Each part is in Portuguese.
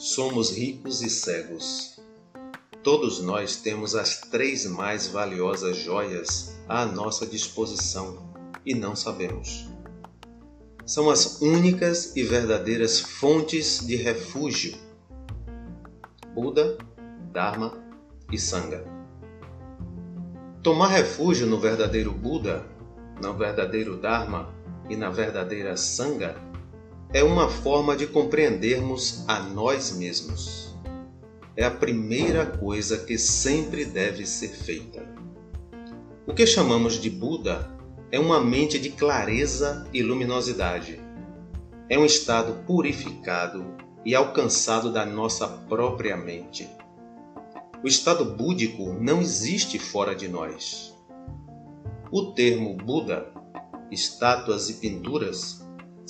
Somos ricos e cegos. Todos nós temos as três mais valiosas joias à nossa disposição e não sabemos. São as únicas e verdadeiras fontes de refúgio: Buda, Dharma e Sangha. Tomar refúgio no verdadeiro Buda, no verdadeiro Dharma e na verdadeira Sangha é uma forma de compreendermos a nós mesmos. É a primeira coisa que sempre deve ser feita. O que chamamos de Buda é uma mente de clareza e luminosidade. É um estado purificado e alcançado da nossa própria mente. O estado búdico não existe fora de nós. O termo Buda, estátuas e pinturas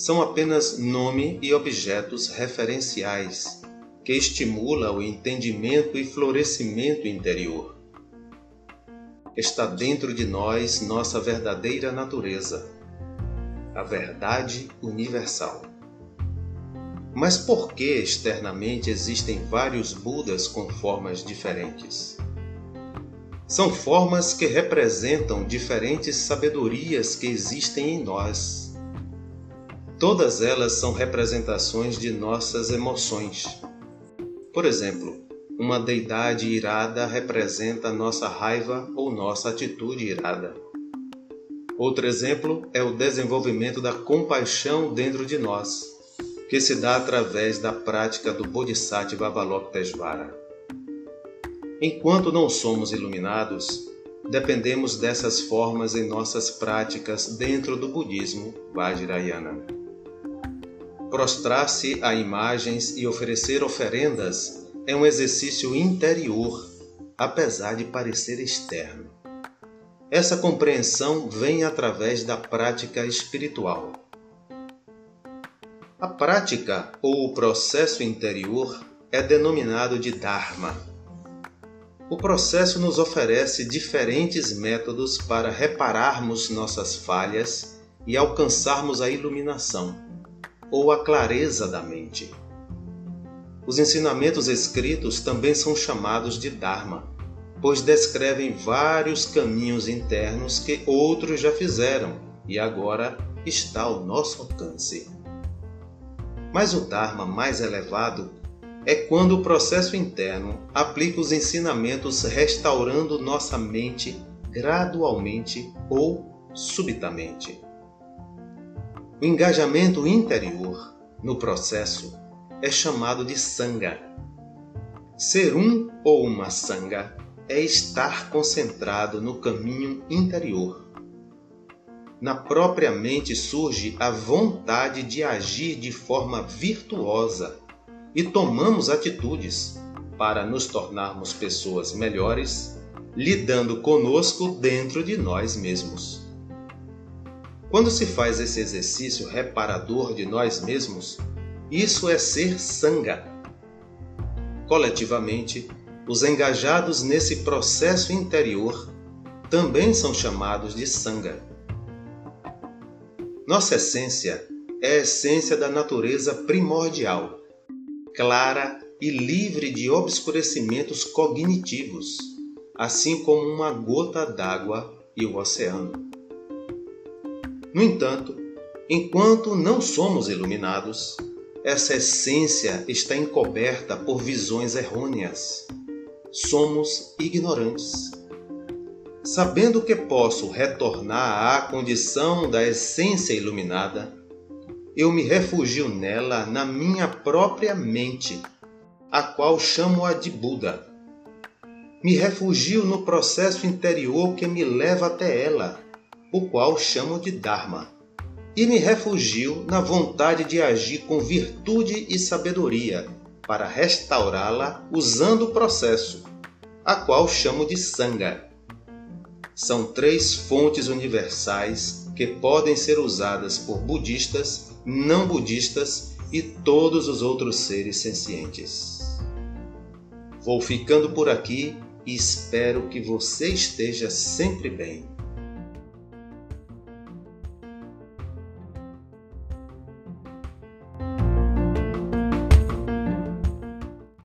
são apenas nome e objetos referenciais que estimulam o entendimento e florescimento interior. Está dentro de nós nossa verdadeira natureza, a verdade universal. Mas por que externamente existem vários Budas com formas diferentes? São formas que representam diferentes sabedorias que existem em nós Todas elas são representações de nossas emoções. Por exemplo, uma deidade irada representa nossa raiva ou nossa atitude irada. Outro exemplo é o desenvolvimento da compaixão dentro de nós, que se dá através da prática do Bodhisattva Avalokitesvara. Enquanto não somos iluminados, dependemos dessas formas em nossas práticas dentro do budismo Vajrayana. Prostrar-se a imagens e oferecer oferendas é um exercício interior, apesar de parecer externo. Essa compreensão vem através da prática espiritual. A prática ou o processo interior é denominado de Dharma. O processo nos oferece diferentes métodos para repararmos nossas falhas e alcançarmos a iluminação ou a clareza da mente. Os ensinamentos escritos também são chamados de Dharma, pois descrevem vários caminhos internos que outros já fizeram e agora está ao nosso alcance. Mas o Dharma mais elevado é quando o processo interno aplica os ensinamentos restaurando nossa mente gradualmente ou subitamente. O engajamento interior no processo é chamado de sanga. Ser um ou uma sanga é estar concentrado no caminho interior. Na própria mente surge a vontade de agir de forma virtuosa e tomamos atitudes para nos tornarmos pessoas melhores, lidando conosco dentro de nós mesmos. Quando se faz esse exercício reparador de nós mesmos, isso é ser sanga. Coletivamente, os engajados nesse processo interior também são chamados de sanga. Nossa essência é a essência da natureza primordial, clara e livre de obscurecimentos cognitivos, assim como uma gota d'água e o oceano. No entanto, enquanto não somos iluminados, essa essência está encoberta por visões errôneas. Somos ignorantes. Sabendo que posso retornar à condição da essência iluminada, eu me refugio nela na minha própria mente, a qual chamo-a de Buda. Me refugio no processo interior que me leva até ela o qual chamo de Dharma, e me refugio na vontade de agir com virtude e sabedoria para restaurá-la usando o processo, a qual chamo de Sangha. São três fontes universais que podem ser usadas por budistas, não budistas e todos os outros seres sencientes. Vou ficando por aqui e espero que você esteja sempre bem.